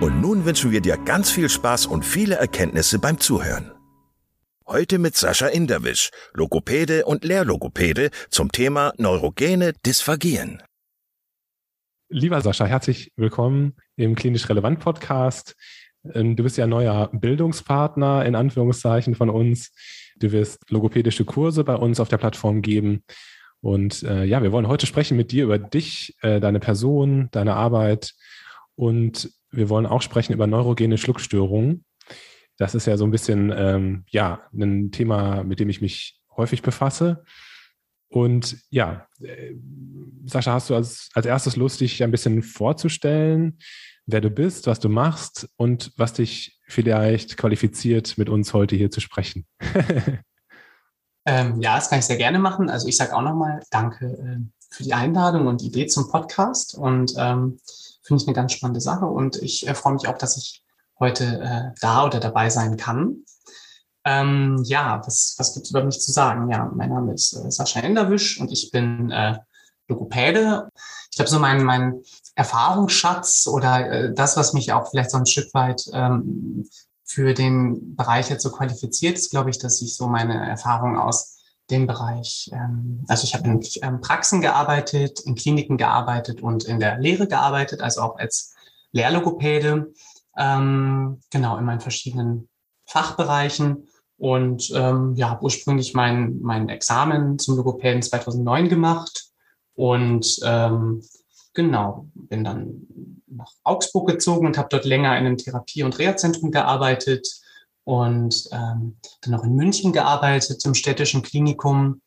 und nun wünschen wir dir ganz viel Spaß und viele Erkenntnisse beim Zuhören. Heute mit Sascha Inderwisch, Logopäde und Lehrlogopäde zum Thema neurogene Dysphagien. Lieber Sascha, herzlich willkommen im Klinisch Relevant Podcast. Ähm, du bist ja neuer Bildungspartner in Anführungszeichen von uns. Du wirst logopädische Kurse bei uns auf der Plattform geben. Und äh, ja, wir wollen heute sprechen mit dir über dich, äh, deine Person, deine Arbeit und wir wollen auch sprechen über neurogene Schluckstörungen. Das ist ja so ein bisschen ähm, ja ein Thema, mit dem ich mich häufig befasse. Und ja, äh, Sascha, hast du als, als erstes Lust, dich ein bisschen vorzustellen, wer du bist, was du machst und was dich vielleicht qualifiziert, mit uns heute hier zu sprechen? ähm, ja, das kann ich sehr gerne machen. Also ich sage auch nochmal Danke äh, für die Einladung und Idee zum Podcast. Und ähm, finde ich eine ganz spannende Sache und ich äh, freue mich auch, dass ich heute äh, da oder dabei sein kann. Ähm, ja, was, was gibt es über mich zu sagen? Ja, mein Name ist äh, Sascha Enderwisch und ich bin äh, Logopäde. Ich glaube, so mein, mein Erfahrungsschatz oder äh, das, was mich auch vielleicht so ein Stück weit ähm, für den Bereich jetzt so qualifiziert, ist, glaube ich, dass ich so meine Erfahrung aus dem Bereich, ähm, also ich habe in ähm, Praxen gearbeitet, in Kliniken gearbeitet und in der Lehre gearbeitet, also auch als Lehrlogopäde, ähm, genau in meinen verschiedenen Fachbereichen. Und ähm, ja, habe ursprünglich mein, mein Examen zum Logopäden 2009 gemacht und ähm, genau, bin dann nach Augsburg gezogen und habe dort länger in einem Therapie- und Reha-Zentrum gearbeitet und ähm, dann noch in München gearbeitet im städtischen Klinikum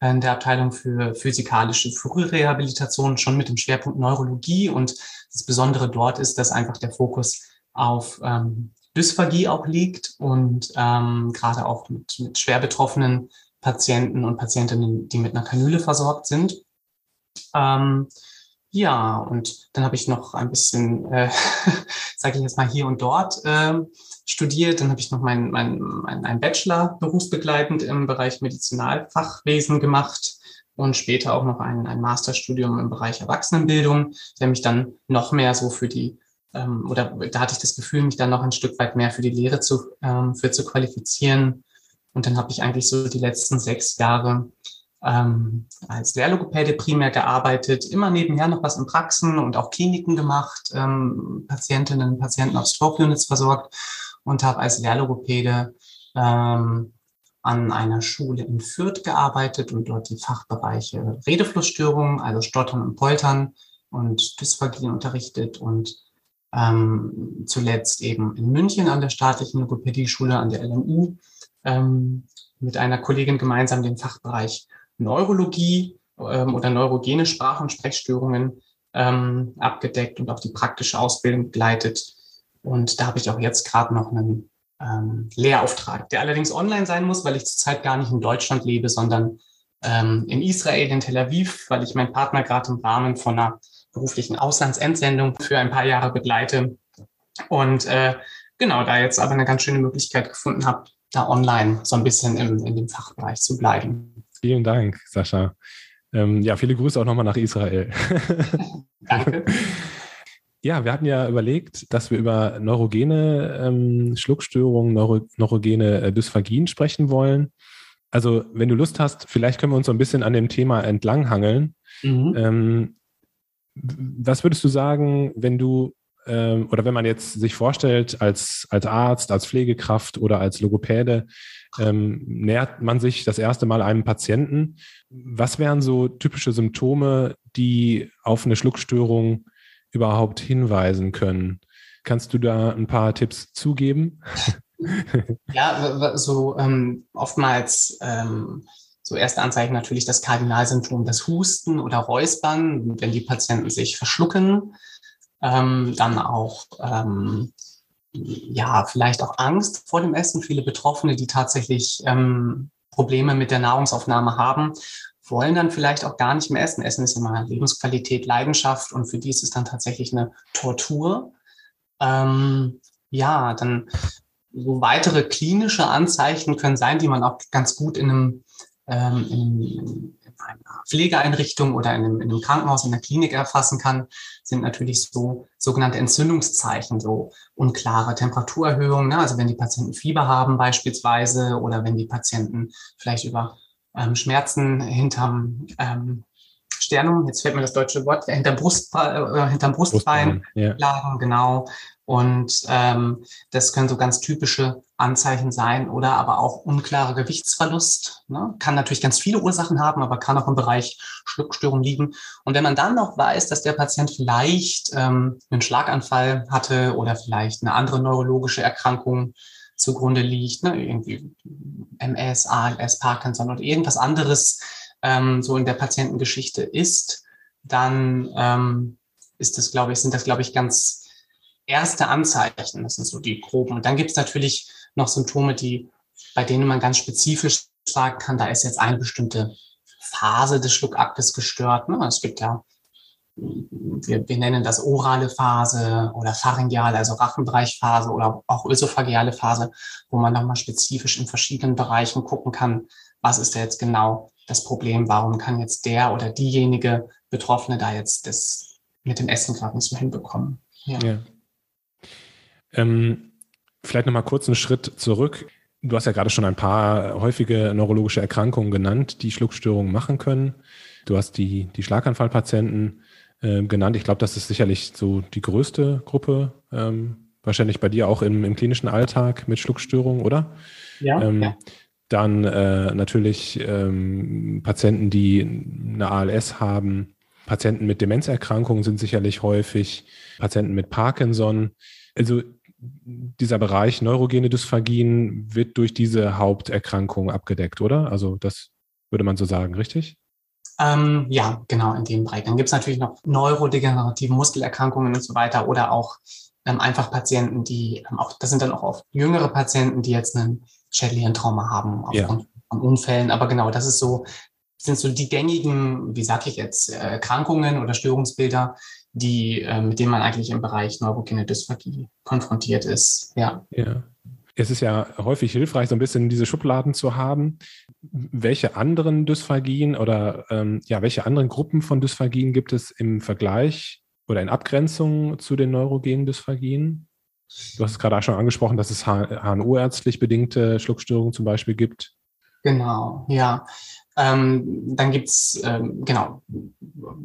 in der Abteilung für physikalische Frührehabilitation, schon mit dem Schwerpunkt Neurologie. Und das Besondere dort ist, dass einfach der Fokus auf ähm, Dysphagie auch liegt und ähm, gerade auch mit, mit schwer betroffenen Patienten und Patientinnen, die mit einer Kanüle versorgt sind. Ähm, ja, und dann habe ich noch ein bisschen, äh, sage ich jetzt mal hier und dort äh, studiert. Dann habe ich noch meinen mein, mein, mein Bachelor berufsbegleitend im Bereich Medizinalfachwesen gemacht und später auch noch ein, ein Masterstudium im Bereich Erwachsenenbildung, der mich dann noch mehr so für die ähm, oder da hatte ich das Gefühl, mich dann noch ein Stück weit mehr für die Lehre zu, ähm, für zu qualifizieren. Und dann habe ich eigentlich so die letzten sechs Jahre ähm, als Lehrlogopäde primär gearbeitet, immer nebenher noch was in Praxen und auch Kliniken gemacht, ähm, Patientinnen und Patienten auf Stroke Units versorgt und habe als Lehrlogopäde ähm, an einer Schule in Fürth gearbeitet und dort die Fachbereiche Redeflussstörungen, also Stottern und Poltern und Dysphagien unterrichtet und ähm, zuletzt eben in München an der staatlichen Logopädie-Schule an der LMU ähm, mit einer Kollegin gemeinsam den Fachbereich Neurologie ähm, oder neurogene Sprach- und Sprechstörungen ähm, abgedeckt und auch die praktische Ausbildung begleitet. Und da habe ich auch jetzt gerade noch einen ähm, Lehrauftrag, der allerdings online sein muss, weil ich zurzeit gar nicht in Deutschland lebe, sondern ähm, in Israel, in Tel Aviv, weil ich meinen Partner gerade im Rahmen von einer beruflichen Auslandsentsendung für ein paar Jahre begleite. Und äh, genau, da jetzt aber eine ganz schöne Möglichkeit gefunden habe, da online so ein bisschen im, in dem Fachbereich zu bleiben. Vielen Dank, Sascha. Ähm, ja, viele Grüße auch nochmal nach Israel. Danke. Ja, wir hatten ja überlegt, dass wir über neurogene ähm, Schluckstörungen, neuro, neurogene äh, Dysphagien sprechen wollen. Also, wenn du Lust hast, vielleicht können wir uns so ein bisschen an dem Thema entlanghangeln. Mhm. Ähm, was würdest du sagen, wenn du ähm, oder wenn man jetzt sich vorstellt, als, als Arzt, als Pflegekraft oder als Logopäde, ähm, nähert man sich das erste Mal einem Patienten. Was wären so typische Symptome, die auf eine Schluckstörung überhaupt hinweisen können? Kannst du da ein paar Tipps zugeben? ja, so ähm, oftmals ähm, so erste Anzeichen natürlich das Kardinalsymptom, das Husten oder Räuspern, wenn die Patienten sich verschlucken. Ähm, dann auch ähm, ja vielleicht auch Angst vor dem Essen. Viele Betroffene, die tatsächlich ähm, Probleme mit der Nahrungsaufnahme haben, wollen dann vielleicht auch gar nicht mehr essen. Essen ist immer Lebensqualität, Leidenschaft und für die ist es dann tatsächlich eine Tortur. Ähm, ja, dann so weitere klinische Anzeichen können sein, die man auch ganz gut in einem ähm, in, in, einer Pflegeeinrichtung oder in einem, in einem Krankenhaus, in der Klinik erfassen kann, sind natürlich so sogenannte Entzündungszeichen, so unklare Temperaturerhöhungen. Ne? Also wenn die Patienten Fieber haben beispielsweise oder wenn die Patienten vielleicht über ähm, Schmerzen hinterm ähm, Sternum, jetzt fällt mir das deutsche Wort, hinterm, Brust, äh, hinterm Brustbein, Brustbein ja. lagen, genau. Und ähm, das können so ganz typische Anzeichen sein oder aber auch unklare Gewichtsverlust. Ne? Kann natürlich ganz viele Ursachen haben, aber kann auch im Bereich Schluckstörung liegen. Und wenn man dann noch weiß, dass der Patient vielleicht ähm, einen Schlaganfall hatte oder vielleicht eine andere neurologische Erkrankung zugrunde liegt, ne? irgendwie MS, ALS, Parkinson oder irgendwas anderes ähm, so in der Patientengeschichte ist, dann ähm, ist das, glaube ich, sind das, glaube ich, ganz erste Anzeichen. Das sind so die groben. Und dann gibt es natürlich noch Symptome, die, bei denen man ganz spezifisch sagen kann, da ist jetzt eine bestimmte Phase des Schluckaktes gestört. Ne? Es gibt ja, wir, wir nennen das orale Phase oder pharyngeale, also Rachenbereichphase oder auch ösophageale Phase, wo man nochmal spezifisch in verschiedenen Bereichen gucken kann, was ist da jetzt genau das Problem, warum kann jetzt der oder diejenige Betroffene da jetzt das mit dem Essen gerade nicht mehr hinbekommen. Ja. ja. Ähm, vielleicht nochmal kurz einen Schritt zurück. Du hast ja gerade schon ein paar häufige neurologische Erkrankungen genannt, die Schluckstörungen machen können. Du hast die, die Schlaganfallpatienten äh, genannt. Ich glaube, das ist sicherlich so die größte Gruppe, ähm, wahrscheinlich bei dir auch im, im klinischen Alltag mit Schluckstörungen, oder? Ja. Ähm, ja. Dann äh, natürlich ähm, Patienten, die eine ALS haben. Patienten mit Demenzerkrankungen sind sicherlich häufig. Patienten mit Parkinson. Also dieser Bereich neurogene Dysphagien wird durch diese Haupterkrankung abgedeckt, oder? Also das würde man so sagen, richtig? Ähm, ja, genau, in dem Bereich. Dann gibt es natürlich noch neurodegenerative Muskelerkrankungen und so weiter oder auch ähm, einfach Patienten, die ähm, auch, das sind dann auch oft jüngere Patienten, die jetzt einen schädlichen Trauma haben aufgrund ja. von Unfällen. Aber genau, das ist so, sind so die gängigen, wie sage ich jetzt, äh, Erkrankungen oder Störungsbilder, die, äh, mit denen man eigentlich im Bereich neurogene Dysphagie konfrontiert ist. Ja. ja. Es ist ja häufig hilfreich, so ein bisschen diese Schubladen zu haben. Welche anderen Dysphagien oder ähm, ja, welche anderen Gruppen von Dysphagien gibt es im Vergleich oder in Abgrenzung zu den neurogenen Dysphagien? Du hast gerade auch schon angesprochen, dass es HNO-ärztlich bedingte Schluckstörungen zum Beispiel gibt. Genau, ja. Ähm, dann gibt's ähm, genau,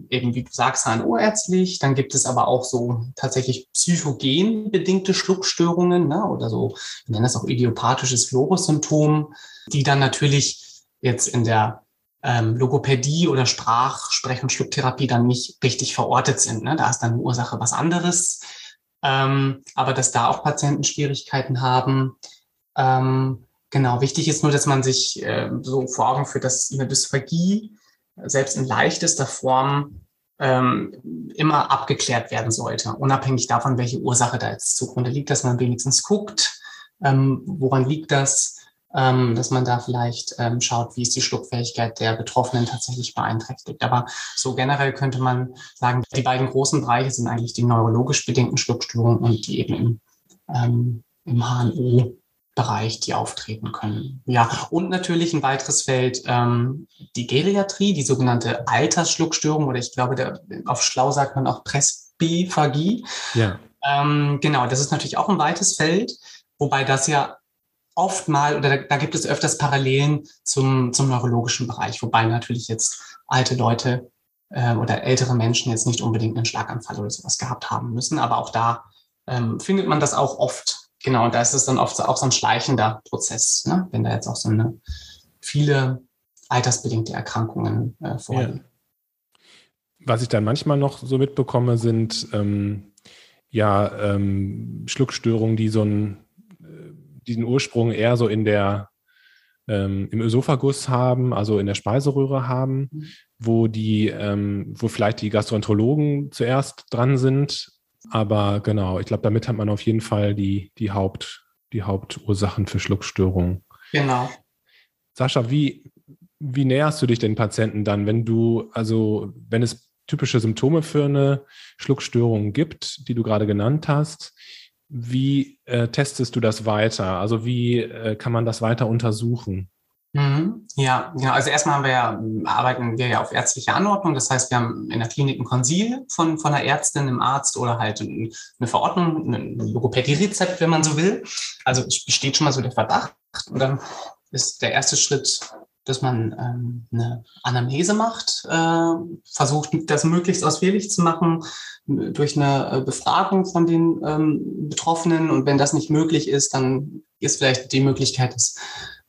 eben wie du sagst, HNO-ärztlich. Dann gibt es aber auch so tatsächlich psychogen bedingte Schluckstörungen ne? oder so, wir nennen das auch idiopathisches Florus-Symptom, die dann natürlich jetzt in der ähm, Logopädie oder Sprach-, Sprech- und Schlucktherapie dann nicht richtig verortet sind. Ne? Da ist dann Ursache was anderes. Ähm, aber dass da auch Patienten Schwierigkeiten haben. Ähm, Genau, wichtig ist nur, dass man sich äh, so vor Augen führt, dass eine Dysphagie selbst in leichtester Form ähm, immer abgeklärt werden sollte, unabhängig davon, welche Ursache da jetzt zugrunde liegt, dass man wenigstens guckt, ähm, woran liegt das, ähm, dass man da vielleicht ähm, schaut, wie ist die Schluckfähigkeit der Betroffenen tatsächlich beeinträchtigt. Aber so generell könnte man sagen, die beiden großen Bereiche sind eigentlich die neurologisch bedingten Schluckstörungen und die eben im, ähm, im HNO Bereich, die auftreten können. Ja, und natürlich ein weiteres Feld, ähm, die Geriatrie, die sogenannte Altersschluckstörung oder ich glaube, der, auf Schlau sagt man auch Presbyphagie. Ja. Ähm, genau, das ist natürlich auch ein weites Feld, wobei das ja oft mal, oder da, da gibt es öfters Parallelen zum, zum neurologischen Bereich, wobei natürlich jetzt alte Leute äh, oder ältere Menschen jetzt nicht unbedingt einen Schlaganfall oder sowas gehabt haben müssen, aber auch da ähm, findet man das auch oft. Genau, und da ist es dann oft auch so ein schleichender Prozess, ne? wenn da jetzt auch so eine viele altersbedingte Erkrankungen äh, vorliegen. Ja. Was ich dann manchmal noch so mitbekomme, sind ähm, ja ähm, Schluckstörungen, die so einen, äh, diesen Ursprung eher so in der ähm, im Ösophagus haben, also in der Speiseröhre haben, mhm. wo die, ähm, wo vielleicht die Gastroenterologen zuerst dran sind. Aber genau, ich glaube, damit hat man auf jeden Fall die, die, Haupt, die Hauptursachen für Schluckstörungen. Genau. Sascha, wie, wie näherst du dich den Patienten dann, wenn du, also wenn es typische Symptome für eine Schluckstörung gibt, die du gerade genannt hast, wie äh, testest du das weiter? Also wie äh, kann man das weiter untersuchen? Mhm. Ja, genau. Also erstmal haben wir ja, arbeiten wir ja auf ärztliche Anordnung. Das heißt, wir haben in der Klinik ein Konsil von, von einer Ärztin, einem Arzt oder halt eine Verordnung, ein Logopädie-Rezept, wenn man so will. Also es besteht schon mal so der Verdacht. Und dann ist der erste Schritt dass man ähm, eine Anamnese macht, äh, versucht, das möglichst ausführlich zu machen durch eine äh, Befragung von den ähm, Betroffenen. Und wenn das nicht möglich ist, dann ist vielleicht die Möglichkeit, dass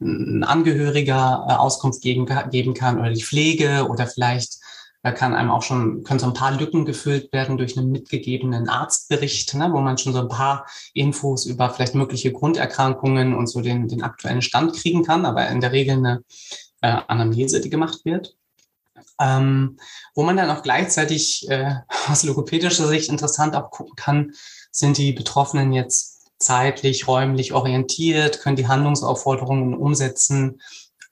ein Angehöriger äh, Auskunft geben, geben kann oder die Pflege oder vielleicht da kann einem auch schon, können so ein paar Lücken gefüllt werden durch einen mitgegebenen Arztbericht, ne, wo man schon so ein paar Infos über vielleicht mögliche Grunderkrankungen und so den, den aktuellen Stand kriegen kann, aber in der Regel eine äh, Anamnese, die gemacht wird. Ähm, wo man dann auch gleichzeitig äh, aus logopädischer Sicht interessant auch gucken kann, sind die Betroffenen jetzt zeitlich, räumlich orientiert, können die Handlungsaufforderungen umsetzen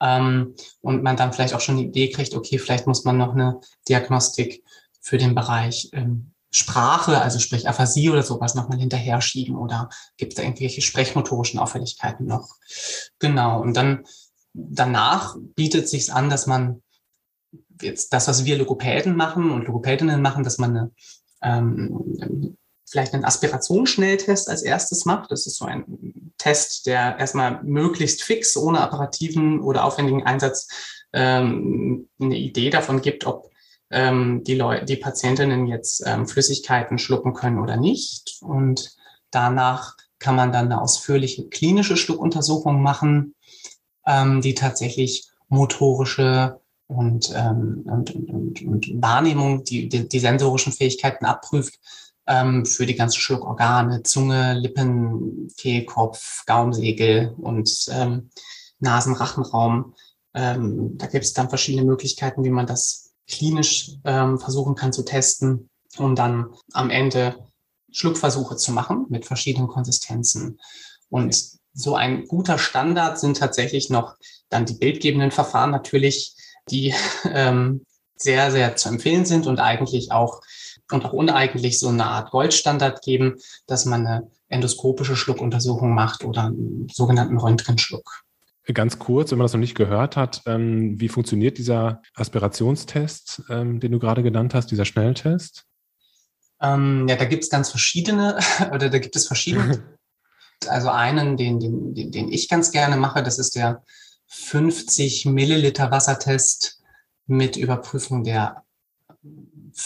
ähm, und man dann vielleicht auch schon die Idee kriegt, okay, vielleicht muss man noch eine Diagnostik für den Bereich ähm, Sprache, also sprich Aphasie oder sowas nochmal hinterher schieben oder gibt es da irgendwelche sprechmotorischen Auffälligkeiten noch? Genau. Und dann danach bietet sich an, dass man jetzt das, was wir Logopäden machen und Logopädinnen machen, dass man eine, ähm, vielleicht einen Aspirationsschnelltest als erstes macht. Das ist so ein Test, der erstmal möglichst fix, ohne apparativen oder aufwendigen Einsatz ähm, eine Idee davon gibt, ob ähm, die, Leute, die Patientinnen jetzt ähm, Flüssigkeiten schlucken können oder nicht. Und danach kann man dann eine ausführliche klinische Schluckuntersuchung machen, ähm, die tatsächlich motorische und, ähm, und, und, und Wahrnehmung, die, die, die sensorischen Fähigkeiten abprüft ähm, für die ganzen Schluckorgane, Zunge, Lippen, Kehlkopf, Gaumsegel und ähm, Nasenrachenraum. Ähm, da gibt es dann verschiedene Möglichkeiten, wie man das klinisch ähm, versuchen kann zu testen, um dann am Ende Schluckversuche zu machen mit verschiedenen Konsistenzen. Und so ein guter Standard sind tatsächlich noch dann die bildgebenden Verfahren natürlich, die ähm, sehr, sehr zu empfehlen sind und eigentlich auch und auch uneigentlich so eine Art Goldstandard geben, dass man eine endoskopische Schluckuntersuchung macht oder einen sogenannten Röntgenschluck. Ganz kurz, wenn man das noch nicht gehört hat, ähm, wie funktioniert dieser Aspirationstest, ähm, den du gerade genannt hast, dieser Schnelltest? Ähm, ja, da gibt es ganz verschiedene, oder da gibt es verschiedene Also einen, den, den, den ich ganz gerne mache, das ist der 50 Milliliter Wassertest mit Überprüfung der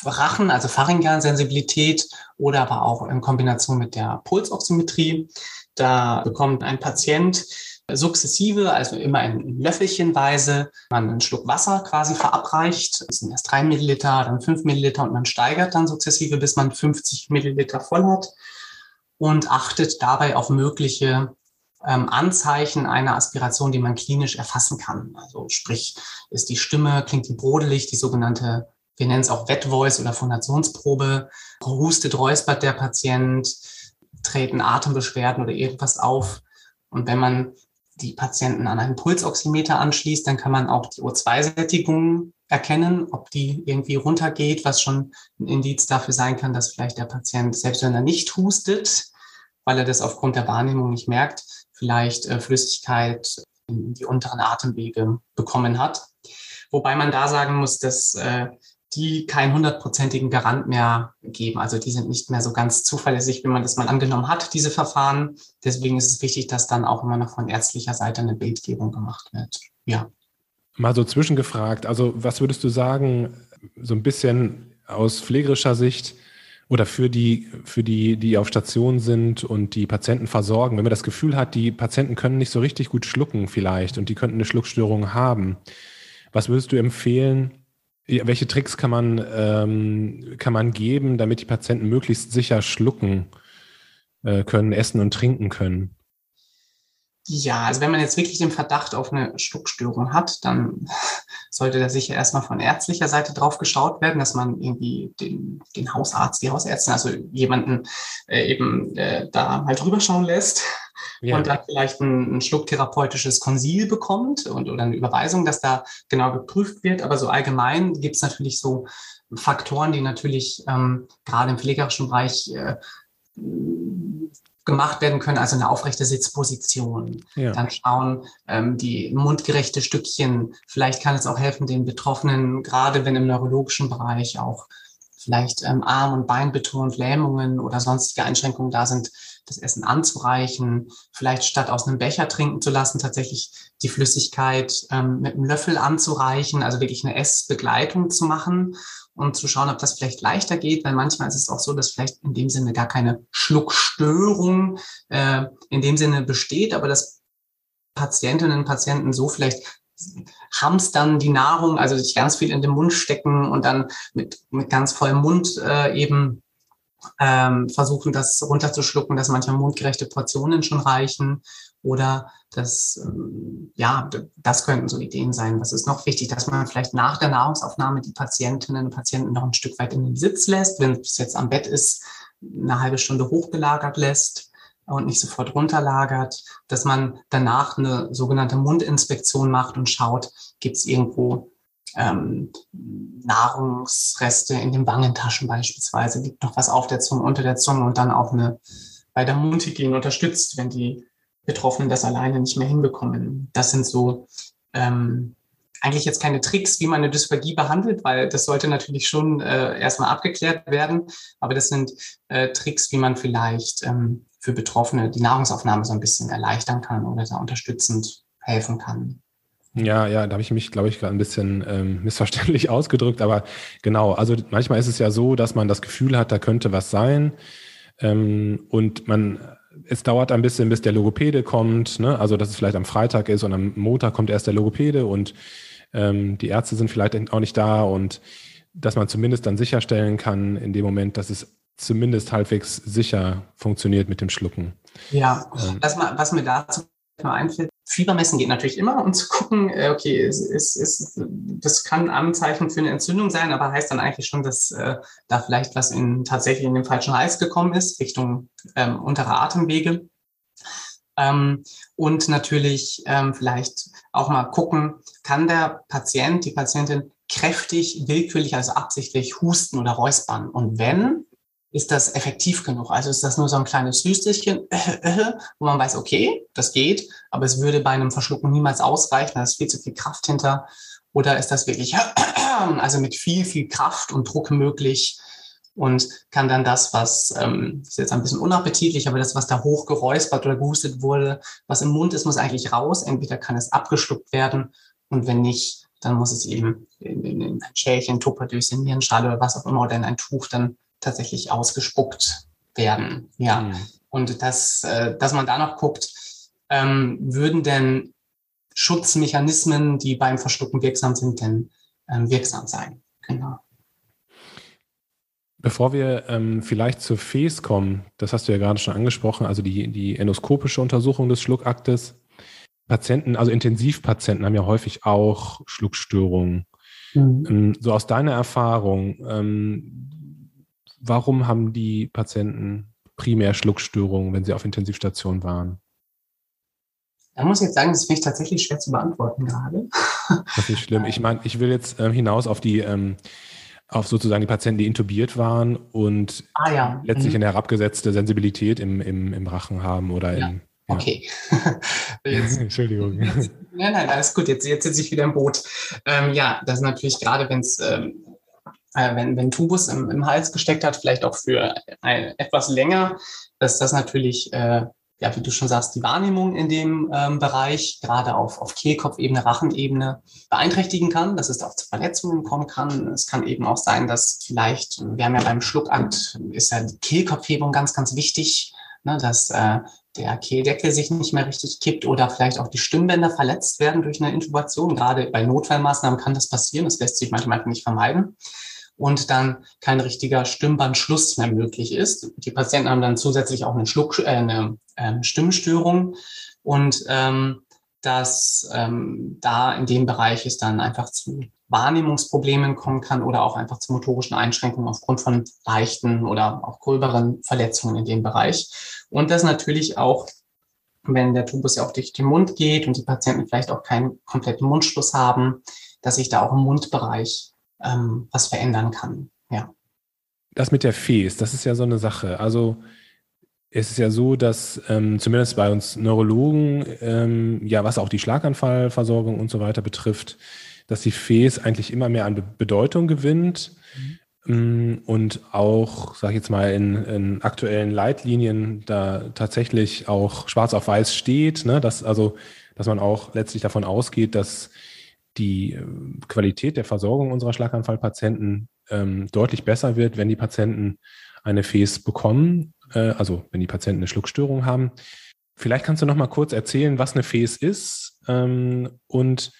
Rachen, also Pharyngealsensibilität oder aber auch in Kombination mit der Pulsoximetrie. Da bekommt ein Patient sukzessive, also immer in Löffelchenweise, man einen Schluck Wasser quasi verabreicht. Das sind erst drei Milliliter, dann fünf Milliliter und man steigert dann sukzessive, bis man 50 Milliliter voll hat und achtet dabei auf mögliche ähm, Anzeichen einer Aspiration, die man klinisch erfassen kann. Also sprich, ist die Stimme, klingt die brodelig, die sogenannte, wir nennen es auch Wet Voice oder Phonationsprobe, hustet, räuspert der Patient, treten Atembeschwerden oder irgendwas auf. Und wenn man die Patienten an einen Pulsoximeter anschließt, dann kann man auch die O2-Sättigung erkennen, ob die irgendwie runtergeht, was schon ein Indiz dafür sein kann, dass vielleicht der Patient, selbst wenn er nicht hustet, weil er das aufgrund der Wahrnehmung nicht merkt, vielleicht äh, Flüssigkeit in die unteren Atemwege bekommen hat. Wobei man da sagen muss, dass äh, die keinen hundertprozentigen Garant mehr geben. Also die sind nicht mehr so ganz zuverlässig, wie man das mal angenommen hat, diese Verfahren. Deswegen ist es wichtig, dass dann auch immer noch von ärztlicher Seite eine Bildgebung gemacht wird. Ja. Mal so zwischengefragt, also was würdest du sagen, so ein bisschen aus pflegerischer Sicht oder für die, für die, die auf Station sind und die Patienten versorgen, wenn man das Gefühl hat, die Patienten können nicht so richtig gut schlucken vielleicht und die könnten eine Schluckstörung haben, was würdest du empfehlen, welche Tricks kann man, ähm, kann man geben, damit die Patienten möglichst sicher schlucken äh, können, essen und trinken können? Ja, also wenn man jetzt wirklich den Verdacht auf eine Schluckstörung hat, dann sollte da sicher erstmal von ärztlicher Seite drauf geschaut werden, dass man irgendwie den, den Hausarzt, die Hausärztin, also jemanden äh, eben äh, da mal drüber schauen lässt ja. und dann vielleicht ein, ein schlucktherapeutisches Konsil bekommt und oder eine Überweisung, dass da genau geprüft wird. Aber so allgemein gibt es natürlich so Faktoren, die natürlich ähm, gerade im pflegerischen Bereich äh, gemacht werden können, also eine aufrechte Sitzposition. Ja. Dann schauen ähm, die mundgerechte Stückchen. Vielleicht kann es auch helfen, den Betroffenen, gerade wenn im neurologischen Bereich auch vielleicht ähm, Arm- und Bein betont Lähmungen oder sonstige Einschränkungen da sind, das Essen anzureichen, vielleicht statt aus einem Becher trinken zu lassen, tatsächlich die Flüssigkeit ähm, mit einem Löffel anzureichen, also wirklich eine Essbegleitung zu machen und zu schauen, ob das vielleicht leichter geht, weil manchmal ist es auch so, dass vielleicht in dem Sinne gar keine Schluckstörung äh, in dem Sinne besteht, aber dass Patientinnen und Patienten so vielleicht hamstern die Nahrung, also sich ganz viel in den Mund stecken und dann mit, mit ganz vollem Mund äh, eben ähm, versuchen, das runterzuschlucken, dass manchmal mundgerechte Portionen schon reichen. Oder das, ähm, ja, das könnten so Ideen sein. Was ist noch wichtig, dass man vielleicht nach der Nahrungsaufnahme die Patientinnen und Patienten noch ein Stück weit in den Sitz lässt, wenn es jetzt am Bett ist, eine halbe Stunde hochgelagert lässt und nicht sofort runterlagert, dass man danach eine sogenannte Mundinspektion macht und schaut, gibt es irgendwo ähm, Nahrungsreste in den Wangentaschen beispielsweise, liegt noch was auf der Zunge, unter der Zunge und dann auch eine bei der Mundhygiene unterstützt, wenn die Betroffenen das alleine nicht mehr hinbekommen. Das sind so ähm, eigentlich jetzt keine Tricks, wie man eine Dysphagie behandelt, weil das sollte natürlich schon äh, erstmal abgeklärt werden. Aber das sind äh, Tricks, wie man vielleicht ähm, für Betroffene die Nahrungsaufnahme so ein bisschen erleichtern kann oder da unterstützend helfen kann. Ja, ja, da habe ich mich, glaube ich, gerade ein bisschen ähm, missverständlich ausgedrückt. Aber genau, also manchmal ist es ja so, dass man das Gefühl hat, da könnte was sein. Ähm, und man, es dauert ein bisschen, bis der Logopäde kommt. Ne? Also, dass es vielleicht am Freitag ist und am Montag kommt erst der Logopäde und ähm, die Ärzte sind vielleicht auch nicht da. Und dass man zumindest dann sicherstellen kann, in dem Moment, dass es zumindest halbwegs sicher funktioniert mit dem Schlucken. Ja, ähm. was, was mir dazu einfällt, Fieber geht natürlich immer, um zu gucken, äh, okay, ist, ist, ist, das kann Anzeichen für eine Entzündung sein, aber heißt dann eigentlich schon, dass äh, da vielleicht was in, tatsächlich in den falschen Hals gekommen ist, Richtung ähm, untere Atemwege. Ähm, und natürlich ähm, vielleicht auch mal gucken, kann der Patient, die Patientin kräftig, willkürlich, also absichtlich husten oder räuspern? Und wenn, ist das effektiv genug? Also ist das nur so ein kleines Hüsterchen, äh, äh, wo man weiß, okay, das geht, aber es würde bei einem Verschlucken niemals ausreichen, da ist viel zu viel Kraft hinter. Oder ist das wirklich, also mit viel, viel Kraft und Druck möglich und kann dann das, was, ähm, ist jetzt ein bisschen unappetitlich, aber das, was da hochgeräuspert oder gehustet wurde, was im Mund ist, muss eigentlich raus. Entweder kann es abgeschluckt werden und wenn nicht, dann muss es eben in, in, in ein Schälchen, Tupperdöschen, Nierenschale oder was auch immer oder in ein Tuch dann tatsächlich ausgespuckt werden. Ja. Mhm. Und das, äh, dass man da noch guckt, ähm, würden denn Schutzmechanismen, die beim Verschlucken wirksam sind, denn ähm, wirksam sein? Genau. Bevor wir ähm, vielleicht zur FES kommen, das hast du ja gerade schon angesprochen, also die, die endoskopische Untersuchung des Schluckaktes. Patienten, also Intensivpatienten haben ja häufig auch Schluckstörungen. Mhm. Ähm, so aus deiner Erfahrung, ähm, warum haben die Patienten primär Schluckstörungen, wenn sie auf Intensivstation waren? Da muss ich jetzt sagen, das finde ich tatsächlich schwer zu beantworten gerade. Das ist nicht schlimm. Ich meine, ich will jetzt äh, hinaus auf die, ähm, auf sozusagen die Patienten, die intubiert waren und ah, ja. letztlich mhm. eine herabgesetzte Sensibilität im, im, im Rachen haben oder ja. im, Okay. jetzt, Entschuldigung. Jetzt, nein, nein, alles gut. Jetzt, jetzt sitze ich wieder im Boot. Ähm, ja, das ist natürlich gerade, wenn's, ähm, äh, wenn wenn Tubus im, im Hals gesteckt hat, vielleicht auch für ein, etwas länger, dass das natürlich äh, ja, wie du schon sagst, die Wahrnehmung in dem ähm, Bereich, gerade auf, auf Kehlkopfebene, Rachenebene, beeinträchtigen kann, dass es auch zu Verletzungen kommen kann. Es kann eben auch sein, dass vielleicht, wir haben ja beim Schluckakt, ist ja die Kehlkopfhebung ganz, ganz wichtig, ne, dass äh, der Kehldeckel sich nicht mehr richtig kippt oder vielleicht auch die Stimmbänder verletzt werden durch eine Intubation. Gerade bei Notfallmaßnahmen kann das passieren. Das lässt sich manchmal nicht vermeiden und dann kein richtiger Stimmbandschluss mehr möglich ist. Die Patienten haben dann zusätzlich auch eine, Schluck, äh, eine äh, Stimmstörung und ähm, dass ähm, da in dem Bereich es dann einfach zu Wahrnehmungsproblemen kommen kann oder auch einfach zu motorischen Einschränkungen aufgrund von leichten oder auch gröberen Verletzungen in dem Bereich. Und das natürlich auch, wenn der Tubus ja auch durch den Mund geht und die Patienten vielleicht auch keinen kompletten Mundschluss haben, dass sich da auch im Mundbereich ähm, was verändern kann. Ja. Das mit der Fes, das ist ja so eine Sache. Also es ist ja so, dass ähm, zumindest bei uns Neurologen, ähm, ja, was auch die Schlaganfallversorgung und so weiter betrifft, dass die Fes eigentlich immer mehr an Bedeutung gewinnt mhm. und auch, sage ich jetzt mal, in, in, aktuellen Leitlinien da tatsächlich auch schwarz auf weiß steht, ne? dass also, dass man auch letztlich davon ausgeht, dass die äh, Qualität der Versorgung unserer Schlaganfallpatienten ähm, deutlich besser wird, wenn die Patienten eine FES bekommen, äh, also wenn die Patienten eine Schluckstörung haben. Vielleicht kannst du noch mal kurz erzählen, was eine FES ist ähm, und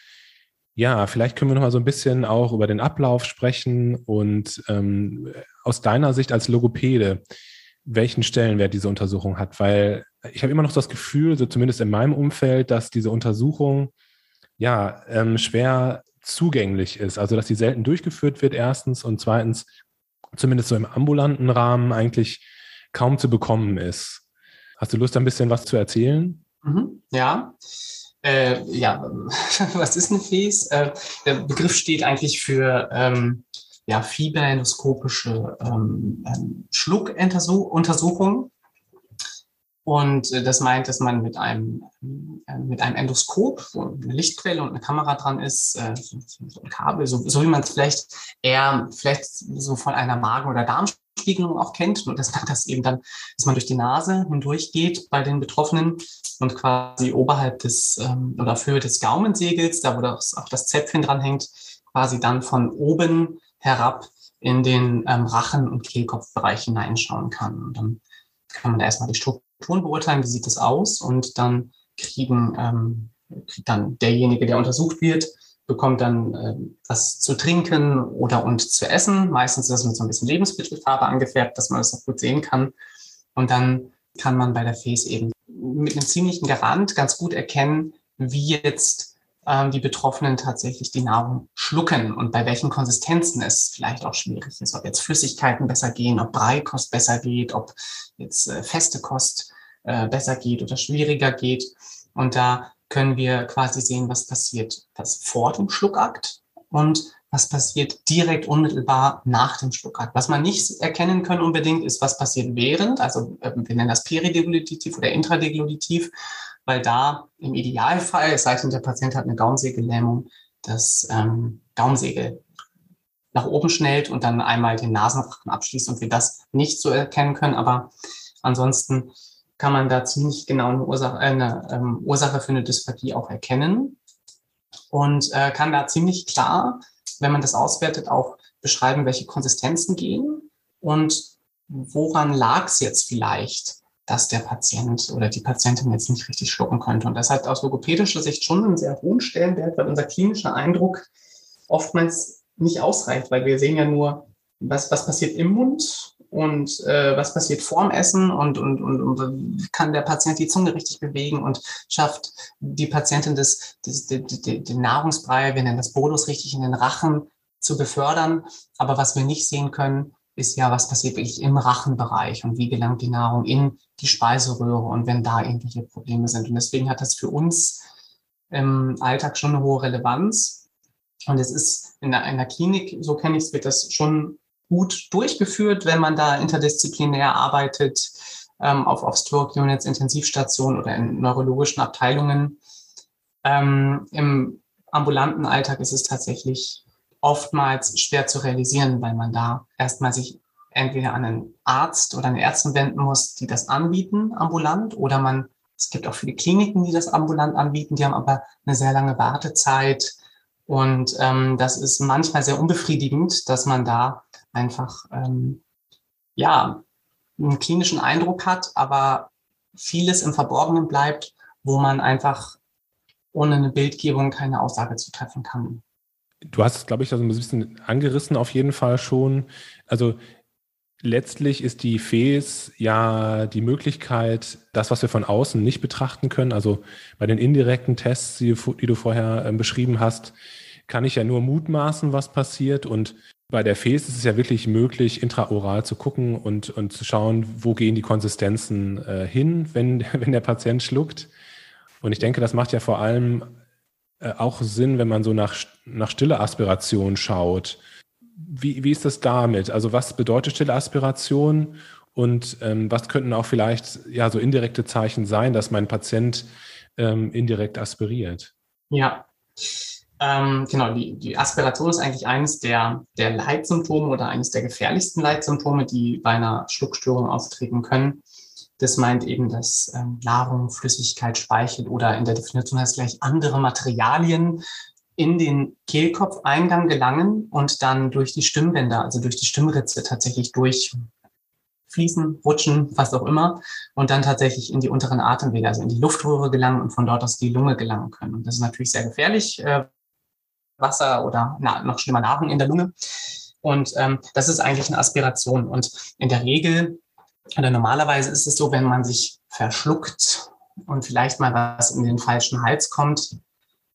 ja, vielleicht können wir noch mal so ein bisschen auch über den Ablauf sprechen und ähm, aus deiner Sicht als Logopäde, welchen Stellenwert diese Untersuchung hat, weil ich habe immer noch das Gefühl, so zumindest in meinem Umfeld, dass diese Untersuchung ja, ähm, schwer zugänglich ist. Also, dass die selten durchgeführt wird, erstens, und zweitens, zumindest so im ambulanten Rahmen eigentlich kaum zu bekommen ist. Hast du Lust, ein bisschen was zu erzählen? Mhm, ja. Äh, ja, was ist eine FES? Äh, der Begriff steht eigentlich für ähm, ja, fieberendoskopische ähm, ähm Schluckuntersuchung. Und äh, das meint, dass man mit einem, äh, mit einem Endoskop, wo eine Lichtquelle und eine Kamera dran ist, äh, so ein Kabel, so, so wie man es vielleicht eher, vielleicht so von einer Magen- oder Darmspiegelung auch kennt. Nur das macht das eben dann, dass man durch die Nase hindurch geht bei den Betroffenen und quasi oberhalb des ähm, oder auf Höhe des Gaumensegels, da wo das, auch das Zäpfchen dran hängt, quasi dann von oben herab in den ähm, Rachen- und Kehlkopfbereich hineinschauen kann. Und dann kann man da erstmal die Struktur Ton beurteilen, wie sieht es aus und dann kriegen, ähm, kriegt dann derjenige, der untersucht wird, bekommt dann äh, was zu trinken oder und zu essen. Meistens ist das mit so ein bisschen Lebensmittelfarbe angefärbt, dass man das auch gut sehen kann. Und dann kann man bei der Face eben mit einem ziemlichen Garant ganz gut erkennen, wie jetzt ähm, die Betroffenen tatsächlich die Nahrung schlucken und bei welchen Konsistenzen es vielleicht auch schwierig ist, ob jetzt Flüssigkeiten besser gehen, ob Breikost besser geht, ob jetzt äh, feste Kost äh, besser geht oder schwieriger geht. Und da können wir quasi sehen, was passiert was vor dem Schluckakt und was passiert direkt unmittelbar nach dem Schluckakt. Was man nicht erkennen kann unbedingt, ist, was passiert während, also äh, wir nennen das perideglutiv oder intradeglutiv, weil da im Idealfall, es sei denn, der Patient hat eine Gaumsegellähmung, das ähm, Gaumsegel nach oben schnellt und dann einmal den Nasenrachen abschließt und wir das nicht so erkennen können. Aber ansonsten kann man da ziemlich genau eine Ursache, eine ähm, Ursache für eine Dysphagie auch erkennen und äh, kann da ziemlich klar, wenn man das auswertet, auch beschreiben, welche Konsistenzen gehen und woran lag es jetzt vielleicht dass der Patient oder die Patientin jetzt nicht richtig schlucken könnte. Und das hat aus logopädischer Sicht schon einen sehr hohen Stellenwert, weil unser klinischer Eindruck oftmals nicht ausreicht, weil wir sehen ja nur, was, was passiert im Mund und äh, was passiert vorm Essen und, und, und, und kann der Patient die Zunge richtig bewegen und schafft die Patientin das, das, das, den Nahrungsbrei, wir nennen das Bolus, richtig in den Rachen zu befördern. Aber was wir nicht sehen können, ist ja, was passiert wirklich im Rachenbereich und wie gelangt die Nahrung in die Speiseröhre und wenn da irgendwelche Probleme sind. Und deswegen hat das für uns im Alltag schon eine hohe Relevanz. Und es ist in einer Klinik, so kenne ich es, wird das schon gut durchgeführt, wenn man da interdisziplinär arbeitet. ähm, auf, Stroke-Units, Intensivstationen oder in neurologischen Abteilungen. Ähm, Im ambulanten Alltag ist es tatsächlich oftmals schwer zu realisieren, weil man da erstmal sich entweder an einen Arzt oder eine Ärztin wenden muss, die das anbieten, ambulant, oder man, es gibt auch viele Kliniken, die das ambulant anbieten, die haben aber eine sehr lange Wartezeit. Und ähm, das ist manchmal sehr unbefriedigend, dass man da einfach ähm, ja einen klinischen Eindruck hat, aber vieles im Verborgenen bleibt, wo man einfach ohne eine Bildgebung keine Aussage zu treffen kann. Du hast es, glaube ich, also ein bisschen angerissen auf jeden Fall schon. Also letztlich ist die FES ja die Möglichkeit, das, was wir von außen nicht betrachten können, also bei den indirekten Tests, die, du vorher äh, beschrieben hast, kann ich ja nur mutmaßen, was passiert. Und bei der FES ist es ja wirklich möglich, intraoral zu gucken und, und zu schauen, wo gehen die Konsistenzen äh, hin, wenn, wenn der Patient schluckt. Und ich denke, das macht ja vor allem äh, auch Sinn, wenn man so nach, nach stille Aspiration schaut. Wie, wie ist das damit? Also was bedeutet stille Aspiration und ähm, was könnten auch vielleicht ja so indirekte Zeichen sein, dass mein Patient ähm, indirekt aspiriert? Ja, ähm, genau, die, die Aspiration ist eigentlich eines der, der Leitsymptome oder eines der gefährlichsten Leitsymptome, die bei einer Schluckstörung auftreten können. Das meint eben, dass ähm, Nahrung, Flüssigkeit, Speichel oder in der Definition heißt gleich andere Materialien in den Kehlkopfeingang gelangen und dann durch die Stimmbänder, also durch die Stimmritze tatsächlich durchfließen, rutschen, was auch immer, und dann tatsächlich in die unteren Atemwege, also in die Luftröhre gelangen und von dort aus die Lunge gelangen können. Und das ist natürlich sehr gefährlich, äh, Wasser oder na, noch schlimmer Nahrung in der Lunge. Und ähm, das ist eigentlich eine Aspiration. Und in der Regel oder normalerweise ist es so, wenn man sich verschluckt und vielleicht mal was in den falschen Hals kommt,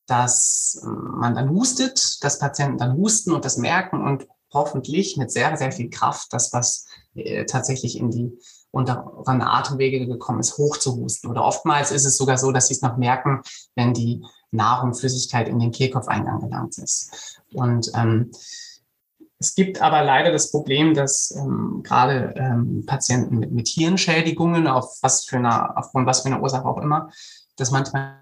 dass man dann hustet, dass Patienten dann husten und das merken und hoffentlich mit sehr, sehr viel Kraft das, was äh, tatsächlich in die unteren Atemwege gekommen ist, hoch zu husten. Oder oftmals ist es sogar so, dass sie es noch merken, wenn die Nahrung, Flüssigkeit in den Kehlkopfeingang gelangt ist. Und ähm, es gibt aber leider das Problem, dass ähm, gerade ähm, Patienten mit, mit Hirnschädigungen, auf was für eine, aufgrund was für eine Ursache auch immer, das manchmal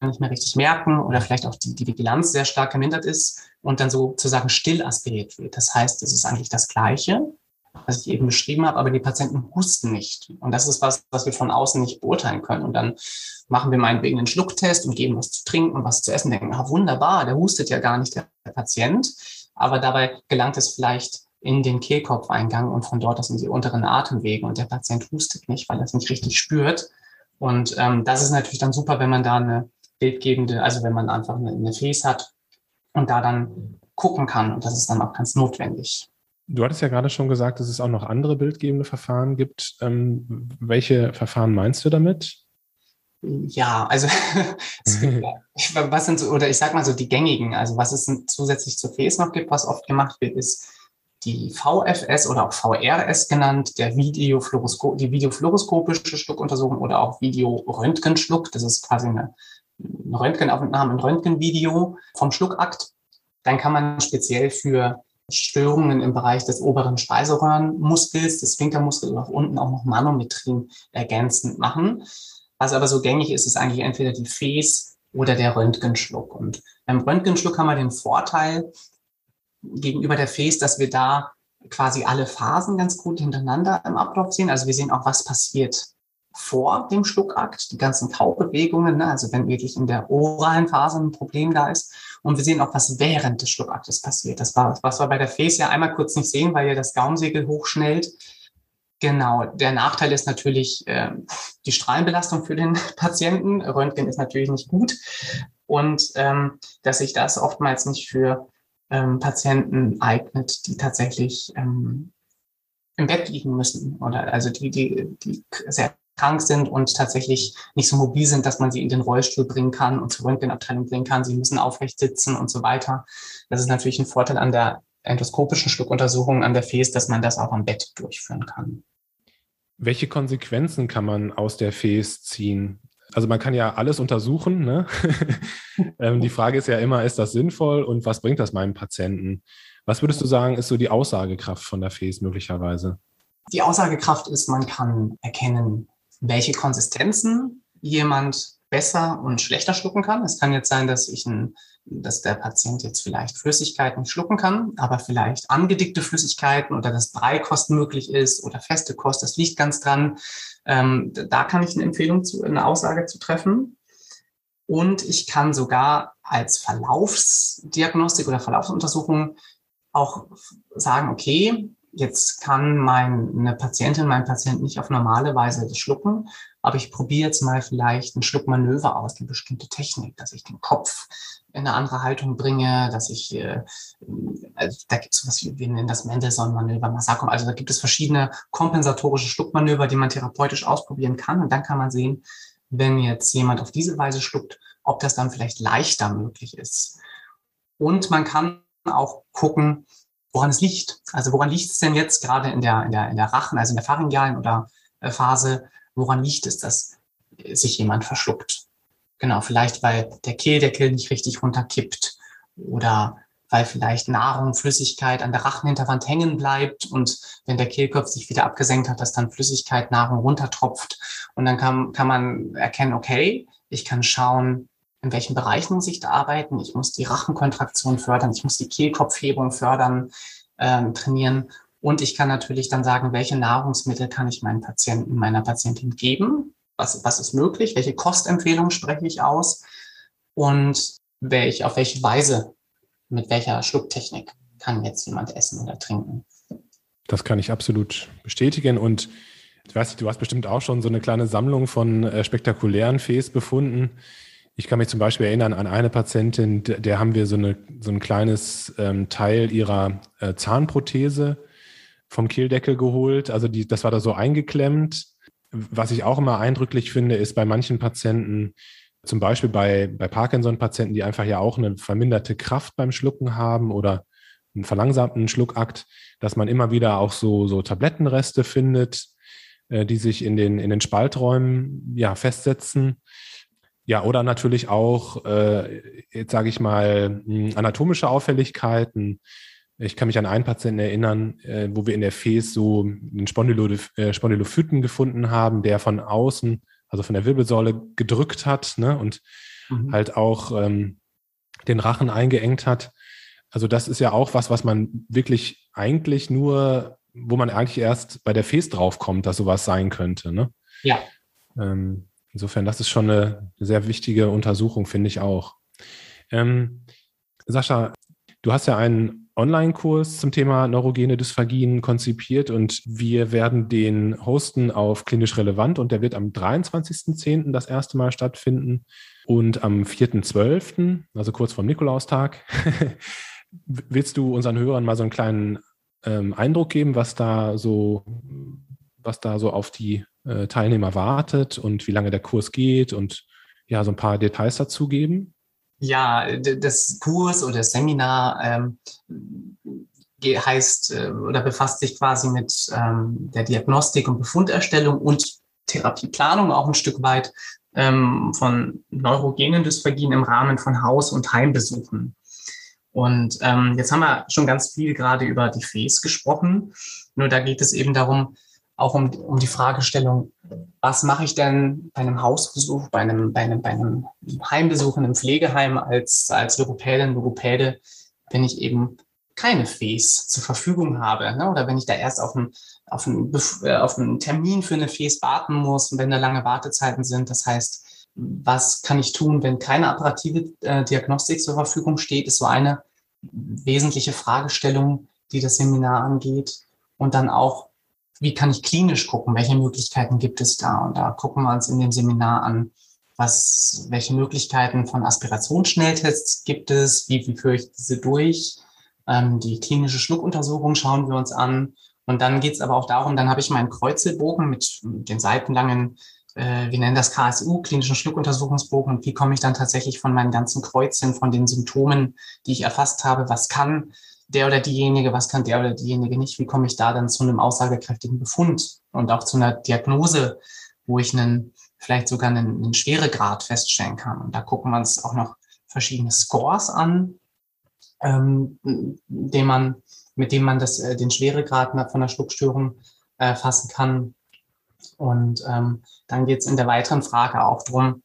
nicht mehr richtig merken oder vielleicht auch die, die Vigilanz sehr stark gemindert ist und dann sozusagen still aspiriert wird. Das heißt, es ist eigentlich das Gleiche, was ich eben beschrieben habe, aber die Patienten husten nicht. Und das ist was, was wir von außen nicht beurteilen können. Und dann machen wir meinetwegen einen Schlucktest und geben was zu trinken und was zu essen, denken, ah, wunderbar, der hustet ja gar nicht, der Patient. Aber dabei gelangt es vielleicht in den Kehlkopfeingang und von dort aus in die unteren Atemwege und der Patient hustet nicht, weil er es nicht richtig spürt. Und ähm, das ist natürlich dann super, wenn man da eine bildgebende, also wenn man einfach eine, eine Face hat und da dann gucken kann. Und das ist dann auch ganz notwendig. Du hattest ja gerade schon gesagt, dass es auch noch andere bildgebende Verfahren gibt. Ähm, welche Verfahren meinst du damit? Ja, also was sind so, oder ich sag mal so die gängigen, also was es zusätzlich zur FES noch gibt, was oft gemacht wird, ist die VFS oder auch VRS genannt, der Videofluoroskop, die videofluoroskopische Schluckuntersuchung oder auch Videoröntgenschluck. Das ist quasi eine, eine Röntgenaufnahme, ein Röntgenvideo vom Schluckakt. Dann kann man speziell für Störungen im Bereich des oberen Speiseröhrenmuskels, des Sphinktermuskels oder auch unten auch noch Manometrien ergänzend machen. Was aber so gängig ist, ist eigentlich entweder die Fes oder der Röntgenschluck. Und beim Röntgenschluck haben wir den Vorteil gegenüber der Fes, dass wir da quasi alle Phasen ganz gut hintereinander im Ablauf sehen. Also wir sehen auch, was passiert vor dem Schluckakt, die ganzen Kaubewegungen, ne? also wenn wirklich in der oralen Phase ein Problem da ist. Und wir sehen auch, was während des Schluckaktes passiert. Das war, was wir bei der Face ja einmal kurz nicht sehen, weil ja das Gaumsegel hochschnellt. Genau, der Nachteil ist natürlich äh, die Strahlenbelastung für den Patienten. Röntgen ist natürlich nicht gut. Und ähm, dass sich das oftmals nicht für ähm, Patienten eignet, die tatsächlich ähm, im Bett liegen müssen oder also die, die, die sehr krank sind und tatsächlich nicht so mobil sind, dass man sie in den Rollstuhl bringen kann und zur Röntgenabteilung bringen kann. Sie müssen aufrecht sitzen und so weiter. Das ist natürlich ein Vorteil an der endoskopischen Schluckuntersuchung an der FES, dass man das auch am Bett durchführen kann. Welche Konsequenzen kann man aus der FES ziehen? Also man kann ja alles untersuchen. Ne? ähm, die Frage ist ja immer, ist das sinnvoll und was bringt das meinem Patienten? Was würdest du sagen, ist so die Aussagekraft von der FES möglicherweise? Die Aussagekraft ist, man kann erkennen, welche Konsistenzen jemand besser und schlechter schlucken kann. Es kann jetzt sein, dass ich ein, dass der Patient jetzt vielleicht Flüssigkeiten schlucken kann, aber vielleicht angedickte Flüssigkeiten oder dass Breikost möglich ist oder feste Kost, das liegt ganz dran. Ähm, da kann ich eine Empfehlung zu, eine Aussage zu treffen. Und ich kann sogar als Verlaufsdiagnostik oder Verlaufsuntersuchung auch sagen, okay, jetzt kann meine Patientin, mein Patient nicht auf normale Weise das schlucken, aber ich probiere jetzt mal vielleicht ein Schluckmanöver aus, eine bestimmte Technik, dass ich den Kopf in eine andere Haltung bringe, dass ich, äh, also da gibt es was, wir nennen das Mendelssohn-Manöver, Massakum, also da gibt es verschiedene kompensatorische Schluckmanöver, die man therapeutisch ausprobieren kann und dann kann man sehen, wenn jetzt jemand auf diese Weise schluckt, ob das dann vielleicht leichter möglich ist. Und man kann auch gucken, woran es liegt. Also woran liegt es denn jetzt gerade in der, in der, in der Rachen, also in der pharyngealen oder äh, Phase, woran liegt es, dass sich jemand verschluckt? Genau, vielleicht weil der Kehldeckel nicht richtig runterkippt oder weil vielleicht Nahrung, Flüssigkeit an der Rachenhinterwand hängen bleibt und wenn der Kehlkopf sich wieder abgesenkt hat, dass dann Flüssigkeit, Nahrung runtertropft. Und dann kann, kann man erkennen, okay, ich kann schauen, in welchen Bereichen muss ich da arbeiten. Ich muss die Rachenkontraktion fördern, ich muss die Kehlkopfhebung fördern, ähm, trainieren. Und ich kann natürlich dann sagen, welche Nahrungsmittel kann ich meinen Patienten, meiner Patientin geben? Was, was ist möglich? Welche Kostempfehlungen spreche ich aus? Und welch, auf welche Weise, mit welcher Schlucktechnik kann jetzt jemand essen oder trinken? Das kann ich absolut bestätigen. Und ich weiß nicht, du hast bestimmt auch schon so eine kleine Sammlung von äh, spektakulären Fes befunden. Ich kann mich zum Beispiel erinnern an eine Patientin, der, haben wir so, eine, so ein kleines ähm, Teil ihrer äh, Zahnprothese vom Kehldeckel geholt. Also die, das war da so eingeklemmt. Was ich auch immer eindrücklich finde, ist bei manchen Patienten, zum Beispiel bei, bei Parkinson-Patienten, die einfach ja auch eine verminderte Kraft beim Schlucken haben oder einen verlangsamten Schluckakt, dass man immer wieder auch so, so Tablettenreste findet, äh, die sich in den, in den Spalträumen ja, festsetzen. Ja, oder natürlich auch, äh, jetzt sage ich mal, hm, anatomische Auffälligkeiten. Ich kann mich an einen Patienten erinnern, äh, wo wir in der Fes so einen äh, Spondylophyten gefunden haben, der von außen, also von der Wirbelsäule gedrückt hat ne, und mhm. halt auch ähm, den Rachen eingeengt hat. Also das ist ja auch was, was man wirklich eigentlich nur, wo man eigentlich erst bei der Fes draufkommt, dass sowas sein könnte. Ne? Ja. Ähm, Insofern, das ist schon eine sehr wichtige Untersuchung, finde ich auch. Ähm, Sascha, du hast ja einen Online-Kurs zum Thema neurogene Dysphagien konzipiert und wir werden den hosten auf klinisch relevant und der wird am 23.10. das erste Mal stattfinden und am 4.12., also kurz vor Nikolaustag. Willst du unseren Hörern mal so einen kleinen ähm, Eindruck geben, was da so, was da so auf die äh, Teilnehmer wartet und wie lange der Kurs geht und ja, so ein paar Details dazu geben? Ja, das Kurs oder das Seminar ähm, heißt äh, oder befasst sich quasi mit ähm, der Diagnostik und Befunderstellung und Therapieplanung auch ein Stück weit ähm, von neurogenen Dysphagien im Rahmen von Haus- und Heimbesuchen. Und ähm, jetzt haben wir schon ganz viel gerade über die FES gesprochen. Nur da geht es eben darum, auch um, um die Fragestellung, was mache ich denn bei einem Hausbesuch, bei einem, bei einem, bei einem Heimbesuch in einem Pflegeheim als, als Logopädin, Logopäde, wenn ich eben keine Fes zur Verfügung habe, ne? oder wenn ich da erst auf einen, auf, einen, äh, auf einen Termin für eine Fes warten muss und wenn da lange Wartezeiten sind. Das heißt, was kann ich tun, wenn keine operative äh, Diagnostik zur Verfügung steht, ist so eine wesentliche Fragestellung, die das Seminar angeht. Und dann auch, wie kann ich klinisch gucken, welche Möglichkeiten gibt es da? Und da gucken wir uns in dem Seminar an, was, welche Möglichkeiten von Aspirationsschnelltests gibt es, wie, wie führe ich diese durch? Ähm, die klinische Schluckuntersuchung schauen wir uns an. Und dann geht es aber auch darum, dann habe ich meinen Kreuzelbogen mit den seitenlangen, äh, wir nennen das KSU, klinischen Schluckuntersuchungsbogen. Und wie komme ich dann tatsächlich von meinen ganzen Kreuzen, von den Symptomen, die ich erfasst habe, was kann der oder diejenige, was kann der oder diejenige nicht, wie komme ich da dann zu einem aussagekräftigen Befund und auch zu einer Diagnose, wo ich einen, vielleicht sogar einen, einen Schweregrad feststellen kann. Und da gucken wir uns auch noch verschiedene Scores an, ähm, dem man, mit dem man das, äh, den Schweregrad von der Schluckstörung äh, fassen kann. Und ähm, dann geht es in der weiteren Frage auch drum,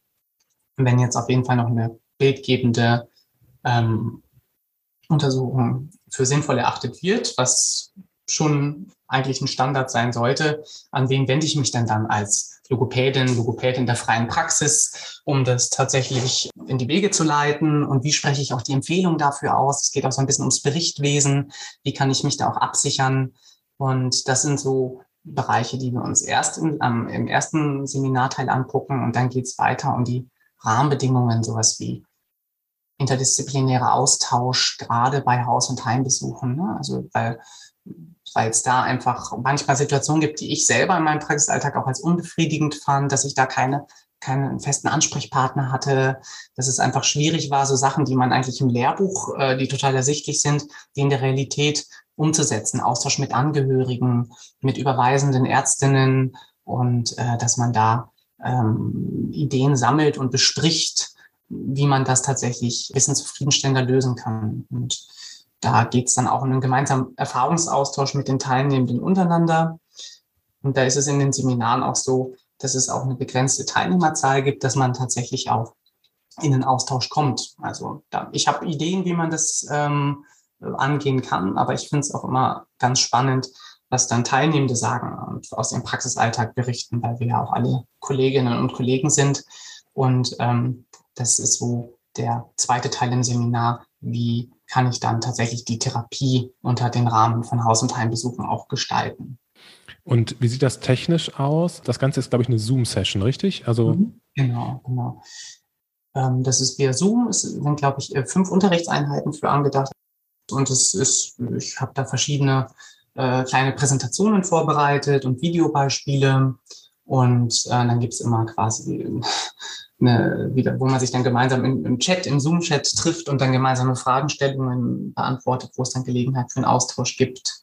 wenn jetzt auf jeden Fall noch eine bildgebende ähm, Untersuchung für sinnvoll erachtet wird, was schon eigentlich ein Standard sein sollte, an wen wende ich mich denn dann als Logopädin, Logopädin der freien Praxis, um das tatsächlich in die Wege zu leiten und wie spreche ich auch die Empfehlung dafür aus? Es geht auch so ein bisschen ums Berichtwesen, wie kann ich mich da auch absichern? Und das sind so Bereiche, die wir uns erst in, ähm, im ersten Seminarteil angucken und dann geht es weiter um die Rahmenbedingungen, sowas wie interdisziplinärer Austausch, gerade bei Haus- und Heimbesuchen. Ne? Also weil weil es da einfach manchmal Situationen gibt, die ich selber in meinem Praxisalltag auch als unbefriedigend fand, dass ich da keine keinen festen Ansprechpartner hatte, dass es einfach schwierig war, so Sachen, die man eigentlich im Lehrbuch, äh, die total ersichtlich sind, die in der Realität umzusetzen. Austausch mit Angehörigen, mit überweisenden Ärztinnen und äh, dass man da ähm, Ideen sammelt und bespricht, wie man das tatsächlich ein bisschen zufriedenstellender lösen kann. Und da geht es dann auch um einen gemeinsamen Erfahrungsaustausch mit den Teilnehmenden untereinander. Und da ist es in den Seminaren auch so, dass es auch eine begrenzte Teilnehmerzahl gibt, dass man tatsächlich auch in den Austausch kommt. Also da, ich habe Ideen, wie man das ähm, angehen kann, aber ich finde es auch immer ganz spannend, was dann Teilnehmende sagen und aus ihrem Praxisalltag berichten, weil wir ja auch alle Kolleginnen und Kollegen sind. Und ähm, das ist so der zweite Teil im Seminar, wie kann ich dann tatsächlich die Therapie unter den Rahmen von Haus- und Heimbesuchen auch gestalten. Und wie sieht das technisch aus? Das Ganze ist, glaube ich, eine Zoom-Session, richtig? Also mhm. genau, genau. Ähm, das ist via Zoom. Es sind, glaube ich, äh, fünf Unterrichtseinheiten für angedacht. Und es ist, ich habe da verschiedene äh, kleine Präsentationen vorbereitet und Videobeispiele. Und äh, dann gibt es immer quasi eine, wieder, wo man sich dann gemeinsam im, im Chat, im Zoom-Chat trifft und dann gemeinsame Fragestellungen beantwortet, wo es dann Gelegenheit für einen Austausch gibt.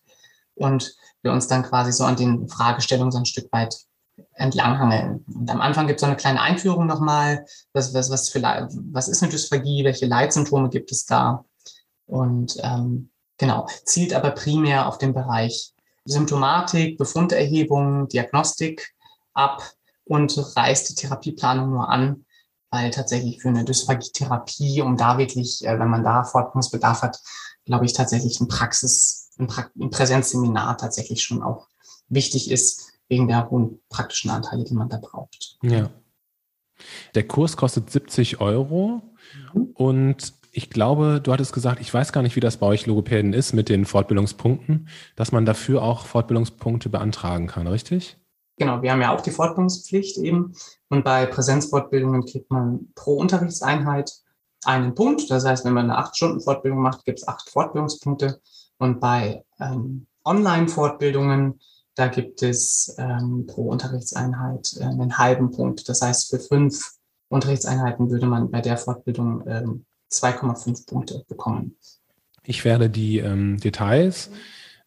Und wir uns dann quasi so an den Fragestellungen so ein Stück weit entlanghangeln. Und am Anfang gibt es so eine kleine Einführung nochmal, was, was, was, für, was ist eine Dysphagie, welche Leitsymptome gibt es da? Und ähm, genau, zielt aber primär auf den Bereich Symptomatik, Befunderhebung, Diagnostik ab und reißt die Therapieplanung nur an, weil tatsächlich für eine Dysphagie-Therapie, um da wirklich, äh, wenn man da Fortbildungsbedarf hat, glaube ich tatsächlich ein Praxis, ein, pra ein Präsenzseminar tatsächlich schon auch wichtig ist, wegen der hohen praktischen Anteile, die man da braucht. Ja. Der Kurs kostet 70 Euro mhm. und ich glaube, du hattest gesagt, ich weiß gar nicht, wie das bei euch Logopäden ist mit den Fortbildungspunkten, dass man dafür auch Fortbildungspunkte beantragen kann, richtig? Genau, wir haben ja auch die Fortbildungspflicht eben. Und bei Präsenzfortbildungen kriegt man pro Unterrichtseinheit einen Punkt. Das heißt, wenn man eine acht Stunden Fortbildung macht, gibt es acht Fortbildungspunkte. Und bei ähm, Online-Fortbildungen, da gibt es ähm, pro Unterrichtseinheit äh, einen halben Punkt. Das heißt, für fünf Unterrichtseinheiten würde man bei der Fortbildung ähm, 2,5 Punkte bekommen. Ich werde die ähm, Details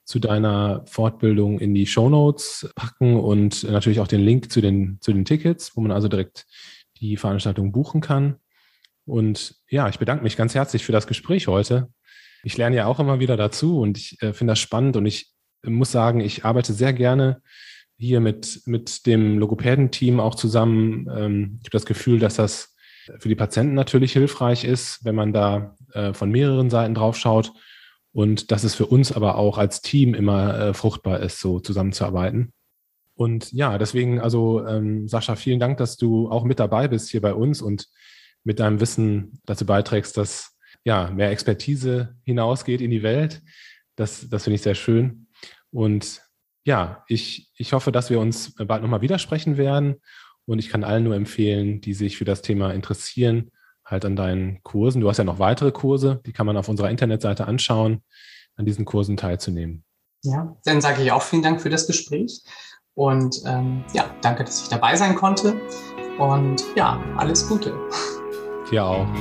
zu deiner Fortbildung in die Show Notes packen und natürlich auch den Link zu den, zu den Tickets, wo man also direkt die Veranstaltung buchen kann. Und ja, ich bedanke mich ganz herzlich für das Gespräch heute. Ich lerne ja auch immer wieder dazu und ich äh, finde das spannend und ich muss sagen, ich arbeite sehr gerne hier mit, mit dem Logopäden-Team auch zusammen. Ähm, ich habe das Gefühl, dass das für die Patienten natürlich hilfreich ist, wenn man da äh, von mehreren Seiten drauf schaut und dass es für uns aber auch als Team immer äh, fruchtbar ist, so zusammenzuarbeiten. Und ja, deswegen, also ähm, Sascha, vielen Dank, dass du auch mit dabei bist hier bei uns und mit deinem Wissen dazu beiträgst, dass ja mehr Expertise hinausgeht in die Welt. Das, das finde ich sehr schön. Und ja, ich, ich hoffe, dass wir uns bald nochmal widersprechen werden. Und ich kann allen nur empfehlen, die sich für das Thema interessieren, halt an deinen Kursen. Du hast ja noch weitere Kurse, die kann man auf unserer Internetseite anschauen, an diesen Kursen teilzunehmen. Ja, dann sage ich auch vielen Dank für das Gespräch und ähm, ja, danke, dass ich dabei sein konnte und ja, alles Gute. Dir auch.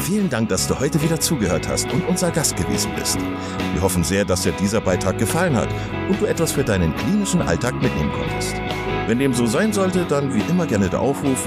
Vielen Dank, dass du heute wieder zugehört hast und unser Gast gewesen bist. Wir hoffen sehr, dass dir dieser Beitrag gefallen hat und du etwas für deinen klinischen Alltag mitnehmen konntest. Wenn dem so sein sollte, dann wie immer gerne der Aufruf,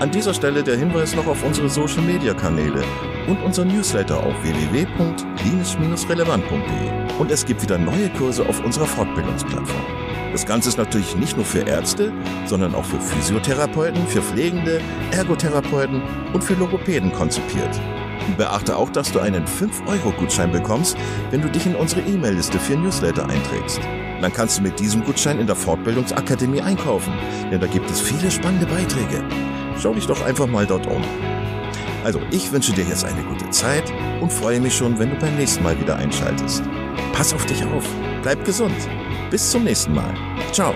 An dieser Stelle der Hinweis noch auf unsere Social Media Kanäle und unser Newsletter auf www.klinisch-relevant.de. Und es gibt wieder neue Kurse auf unserer Fortbildungsplattform. Das Ganze ist natürlich nicht nur für Ärzte, sondern auch für Physiotherapeuten, für Pflegende, Ergotherapeuten und für Logopäden konzipiert. Beachte auch, dass du einen 5-Euro-Gutschein bekommst, wenn du dich in unsere E-Mail-Liste für Newsletter einträgst. Dann kannst du mit diesem Gutschein in der Fortbildungsakademie einkaufen, denn da gibt es viele spannende Beiträge. Schau dich doch einfach mal dort um. Also, ich wünsche dir jetzt eine gute Zeit und freue mich schon, wenn du beim nächsten Mal wieder einschaltest. Pass auf dich auf, bleib gesund. Bis zum nächsten Mal. Ciao.